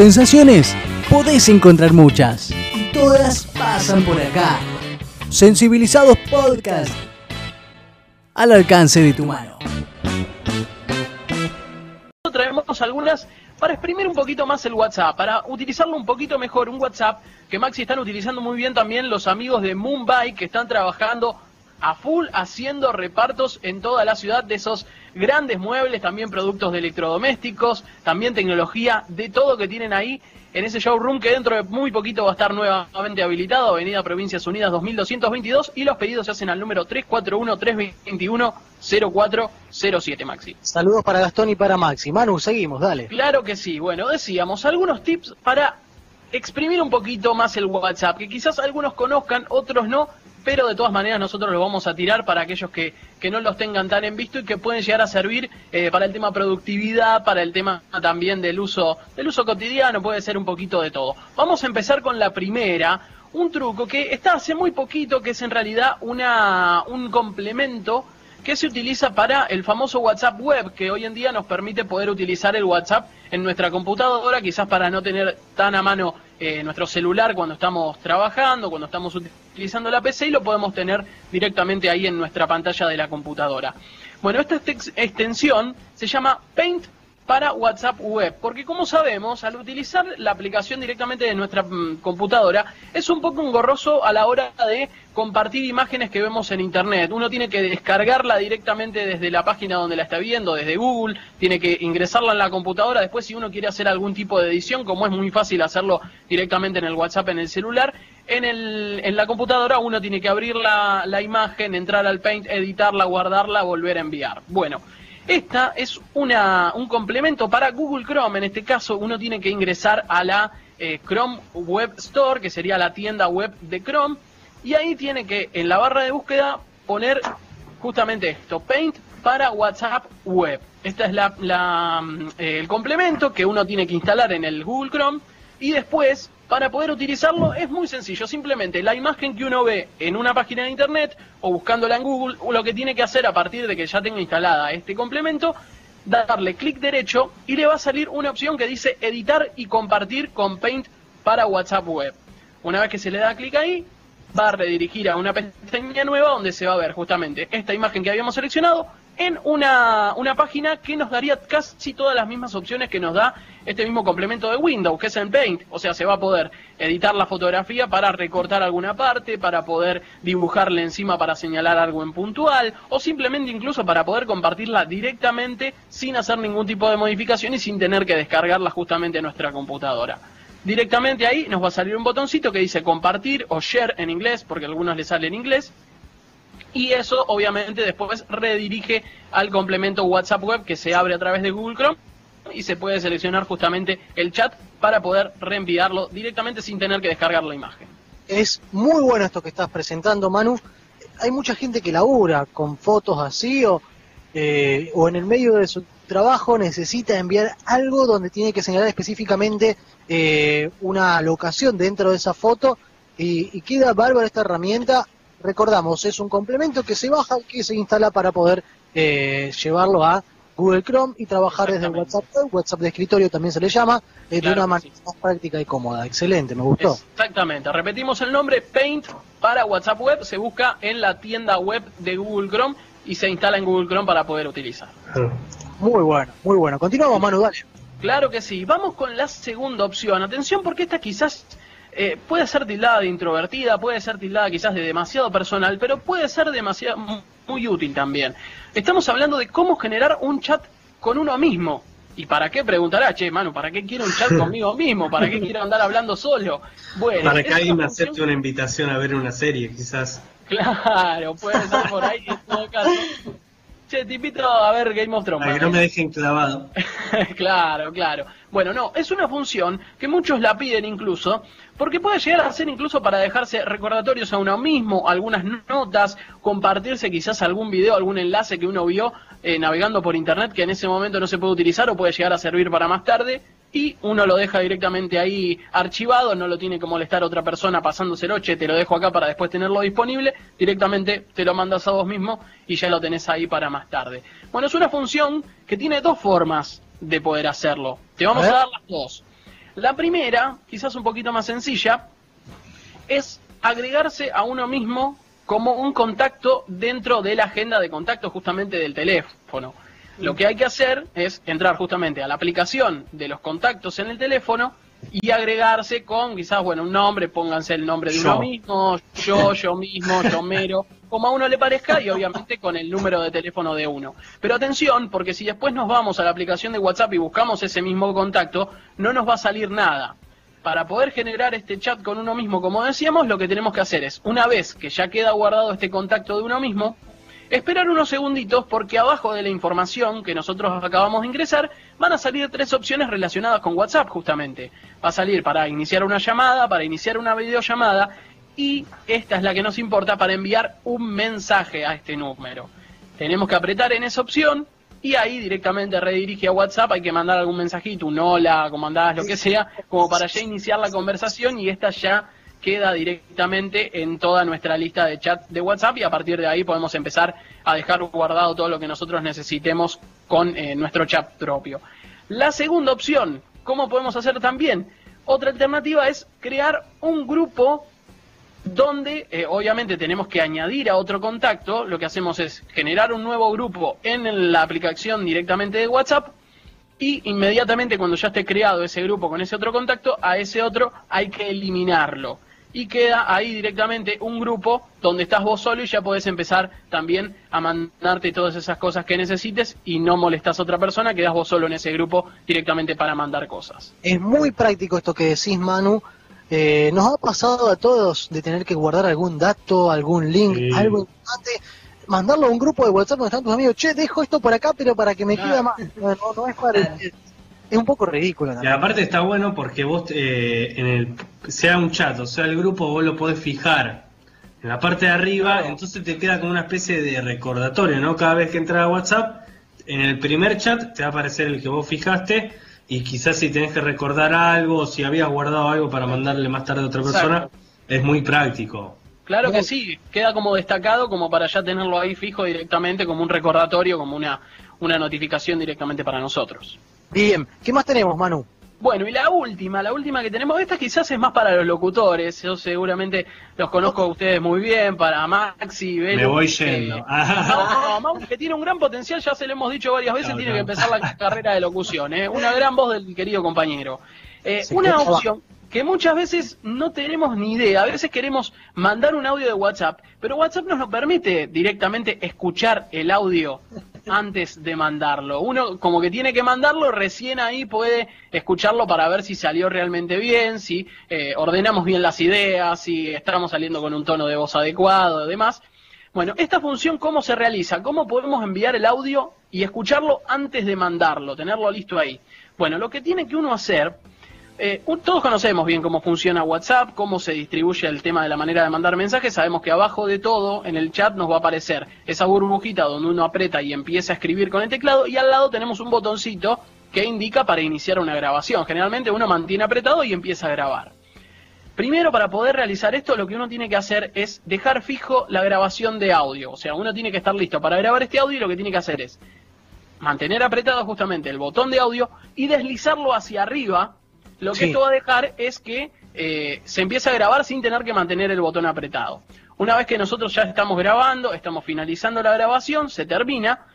Sensaciones podés encontrar muchas. Y todas pasan por acá. Sensibilizados Podcast. Al alcance de tu mano. Traemos algunas para exprimir un poquito más el WhatsApp, para utilizarlo un poquito mejor. Un WhatsApp que Maxi están utilizando muy bien también los amigos de Mumbai que están trabajando a full haciendo repartos en toda la ciudad de esos grandes muebles, también productos de electrodomésticos, también tecnología, de todo que tienen ahí en ese showroom que dentro de muy poquito va a estar nuevamente habilitado, Avenida Provincias Unidas 2222 y los pedidos se hacen al número 341-321-0407, Maxi. Saludos para Gastón y para Maxi. Manu, seguimos, dale. Claro que sí. Bueno, decíamos algunos tips para exprimir un poquito más el WhatsApp, que quizás algunos conozcan, otros no, pero de todas maneras nosotros los vamos a tirar para aquellos que, que no los tengan tan en visto y que pueden llegar a servir eh, para el tema productividad, para el tema también del uso, del uso cotidiano, puede ser un poquito de todo. Vamos a empezar con la primera, un truco que está hace muy poquito, que es en realidad una, un complemento que se utiliza para el famoso WhatsApp web, que hoy en día nos permite poder utilizar el WhatsApp en nuestra computadora, quizás para no tener tan a mano eh, nuestro celular cuando estamos trabajando, cuando estamos utilizando la PC y lo podemos tener directamente ahí en nuestra pantalla de la computadora. Bueno, esta extensión se llama Paint para WhatsApp Web, porque como sabemos, al utilizar la aplicación directamente de nuestra mm, computadora, es un poco engorroso a la hora de compartir imágenes que vemos en Internet. Uno tiene que descargarla directamente desde la página donde la está viendo, desde Google, tiene que ingresarla en la computadora, después si uno quiere hacer algún tipo de edición, como es muy fácil hacerlo directamente en el WhatsApp en el celular, en, el, en la computadora uno tiene que abrir la, la imagen, entrar al Paint, editarla, guardarla, volver a enviar. Bueno, esta es una, un complemento para Google Chrome. En este caso, uno tiene que ingresar a la eh, Chrome Web Store, que sería la tienda web de Chrome, y ahí tiene que en la barra de búsqueda poner justamente esto, Paint para WhatsApp Web. Este es la, la, eh, el complemento que uno tiene que instalar en el Google Chrome y después para poder utilizarlo es muy sencillo, simplemente la imagen que uno ve en una página de internet o buscándola en Google, lo que tiene que hacer a partir de que ya tenga instalada este complemento, darle clic derecho y le va a salir una opción que dice editar y compartir con Paint para WhatsApp Web. Una vez que se le da clic ahí, va a redirigir a una pestaña nueva donde se va a ver justamente esta imagen que habíamos seleccionado en una, una página que nos daría casi todas las mismas opciones que nos da este mismo complemento de Windows, que es en Paint. O sea, se va a poder editar la fotografía para recortar alguna parte, para poder dibujarle encima para señalar algo en puntual, o simplemente incluso para poder compartirla directamente sin hacer ningún tipo de modificación y sin tener que descargarla justamente en nuestra computadora. Directamente ahí nos va a salir un botoncito que dice compartir o share en inglés, porque a algunos les sale en inglés, y eso obviamente después redirige al complemento WhatsApp Web que se abre a través de Google Chrome y se puede seleccionar justamente el chat para poder reenviarlo directamente sin tener que descargar la imagen. Es muy bueno esto que estás presentando, Manu. Hay mucha gente que labura con fotos así o, eh, o en el medio de su trabajo necesita enviar algo donde tiene que señalar específicamente eh, una locación dentro de esa foto y, y queda bárbara esta herramienta recordamos, es un complemento que se baja, que se instala para poder eh, llevarlo a Google Chrome y trabajar desde el WhatsApp, WhatsApp de escritorio también se le llama, eh, de una manera más práctica y cómoda. Excelente, me gustó. Exactamente, repetimos el nombre, Paint para WhatsApp Web, se busca en la tienda web de Google Chrome y se instala en Google Chrome para poder utilizar. Muy bueno, muy bueno. Continuamos, Manu, dale. Claro que sí. Vamos con la segunda opción. Atención porque esta quizás eh, puede ser tildada de introvertida, puede ser tildada quizás de demasiado personal, pero puede ser demasiado muy útil también. Estamos hablando de cómo generar un chat con uno mismo. ¿Y para qué? Preguntará, che, Manu, ¿para qué quiero un chat conmigo mismo? ¿Para qué quiero andar hablando solo? Bueno, para que alguien me acepte una invitación a ver una serie, quizás. Claro, puede ser por ahí en todo caso. Che, te invito a ver Game of Thrones. Para que no me dejen clavado. claro, claro. Bueno, no, es una función que muchos la piden incluso, porque puede llegar a ser incluso para dejarse recordatorios a uno mismo, algunas notas, compartirse quizás algún video, algún enlace que uno vio eh, navegando por internet que en ese momento no se puede utilizar o puede llegar a servir para más tarde y uno lo deja directamente ahí archivado, no lo tiene que molestar otra persona pasándoselo, che, te lo dejo acá para después tenerlo disponible, directamente te lo mandas a vos mismo y ya lo tenés ahí para más tarde. Bueno, es una función que tiene dos formas de poder hacerlo. Te vamos a, dar las dos. La primera, quizás un poquito más sencilla, es agregarse a uno mismo como un contacto dentro de la agenda de contactos justamente del teléfono. Lo que hay que hacer es entrar justamente a la aplicación de los contactos en el teléfono y agregarse con quizás, bueno, un nombre, pónganse el nombre de uno mismo, yo, yo mismo, yo mero, como a uno le parezca y obviamente con el número de teléfono de uno. Pero atención, porque si después nos vamos a la aplicación de WhatsApp y buscamos ese mismo contacto, no nos va a salir nada. Para poder generar este chat con uno mismo, como decíamos, lo que tenemos que hacer es, una vez que ya queda guardado este contacto de uno mismo, Esperar unos segunditos porque abajo de la información que nosotros acabamos de ingresar van a salir tres opciones relacionadas con WhatsApp justamente. Va a salir para iniciar una llamada, para iniciar una videollamada y esta es la que nos importa para enviar un mensaje a este número. Tenemos que apretar en esa opción y ahí directamente redirige a WhatsApp, hay que mandar algún mensajito, un hola, como andás, lo que sea, como para ya iniciar la conversación y esta ya queda directamente en toda nuestra lista de chat de WhatsApp y a partir de ahí podemos empezar a dejar guardado todo lo que nosotros necesitemos con eh, nuestro chat propio. La segunda opción, ¿cómo podemos hacer también? Otra alternativa es crear un grupo donde eh, obviamente tenemos que añadir a otro contacto, lo que hacemos es generar un nuevo grupo en la aplicación directamente de WhatsApp y inmediatamente cuando ya esté creado ese grupo con ese otro contacto, a ese otro hay que eliminarlo y queda ahí directamente un grupo donde estás vos solo y ya podés empezar también a mandarte todas esas cosas que necesites y no molestas a otra persona, quedas vos solo en ese grupo directamente para mandar cosas. Es muy práctico esto que decís, Manu. Eh, nos ha pasado a todos de tener que guardar algún dato, algún link, algo importante, mandarlo a un grupo de WhatsApp donde están tus amigos, che, dejo esto por acá, pero para que me quede más. No, no es para es un poco ridículo. Y aparte está bueno porque vos, eh, en el, sea un chat o sea el grupo, vos lo podés fijar en la parte de arriba, entonces te queda como una especie de recordatorio, ¿no? Cada vez que entras a WhatsApp, en el primer chat te va a aparecer el que vos fijaste y quizás si tenés que recordar algo o si habías guardado algo para mandarle más tarde a otra persona, es muy práctico. Claro que sí, queda como destacado como para ya tenerlo ahí fijo directamente como un recordatorio, como una, una notificación directamente para nosotros. Bien, ¿qué más tenemos, Manu? Bueno, y la última, la última que tenemos, esta quizás es más para los locutores, yo seguramente los conozco a ustedes muy bien, para Maxi, Belu, Me voy yendo. no, que tiene un gran potencial, ya se lo hemos dicho varias veces, tiene que empezar la carrera de locución, ¿eh? una gran voz del querido compañero. Eh, una opción que muchas veces no tenemos ni idea, a veces queremos mandar un audio de WhatsApp, pero WhatsApp nos lo permite directamente escuchar el audio antes de mandarlo. Uno como que tiene que mandarlo, recién ahí puede escucharlo para ver si salió realmente bien, si eh, ordenamos bien las ideas, si estamos saliendo con un tono de voz adecuado, demás. Bueno, esta función, ¿cómo se realiza? ¿Cómo podemos enviar el audio y escucharlo antes de mandarlo, tenerlo listo ahí? Bueno, lo que tiene que uno hacer eh, todos conocemos bien cómo funciona WhatsApp, cómo se distribuye el tema de la manera de mandar mensajes. Sabemos que abajo de todo, en el chat, nos va a aparecer esa burbujita donde uno aprieta y empieza a escribir con el teclado y al lado tenemos un botoncito que indica para iniciar una grabación. Generalmente uno mantiene apretado y empieza a grabar. Primero, para poder realizar esto, lo que uno tiene que hacer es dejar fijo la grabación de audio. O sea, uno tiene que estar listo para grabar este audio y lo que tiene que hacer es mantener apretado justamente el botón de audio y deslizarlo hacia arriba lo que esto va a dejar es que eh, se empiece a grabar sin tener que mantener el botón apretado. Una vez que nosotros ya estamos grabando, estamos finalizando la grabación, se termina,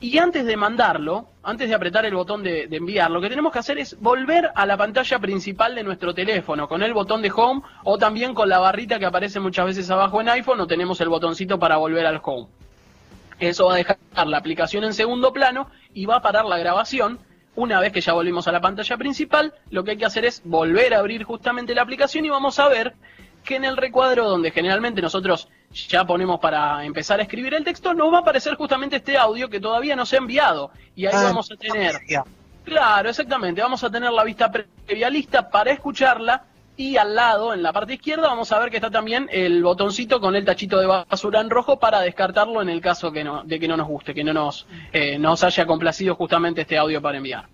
y antes de mandarlo, antes de apretar el botón de, de, enviar, lo que tenemos que hacer es volver a la pantalla principal de nuestro teléfono, con el botón de home o también con la barrita que aparece muchas veces abajo en iPhone o tenemos el botoncito para volver al home. Eso va a dejar la aplicación en segundo plano y va a parar la grabación una vez que ya volvimos a la pantalla principal, lo que hay que hacer es volver a abrir justamente la aplicación y vamos a ver que en el recuadro donde generalmente nosotros ya ponemos para empezar a escribir el texto, nos va a aparecer justamente este audio que todavía no se ha enviado. Y ahí ah, vamos a tener... Claro, exactamente. Vamos a tener la vista previa lista para escucharla y al lado, en la parte izquierda, vamos a ver que está también el botoncito con el tachito de basura en rojo para descartarlo en el caso que no, de que no nos guste, que no nos, eh, nos haya complacido justamente este audio para enviar.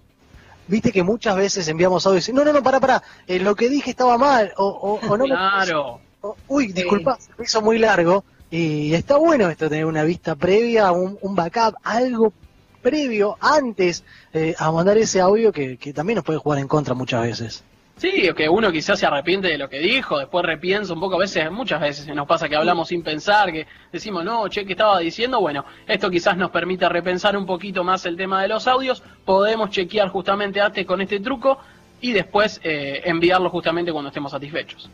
Viste que muchas veces enviamos audio y dicen, no, no, no, para, para, eh, lo que dije estaba mal, o, o, no Claro. uy, disculpa, se me hizo muy largo. Y está bueno esto, tener una vista previa, un, un backup, algo previo, antes, eh, a mandar ese audio que, que también nos puede jugar en contra muchas veces. Sí, que uno quizás se arrepiente de lo que dijo, después repiensa un poco, a veces, muchas veces nos pasa que hablamos sin pensar, que decimos, no, che, ¿qué estaba diciendo? Bueno, esto quizás nos permite repensar un poquito más el tema de los audios, podemos chequear justamente antes con este truco y después eh, enviarlo justamente cuando estemos satisfechos.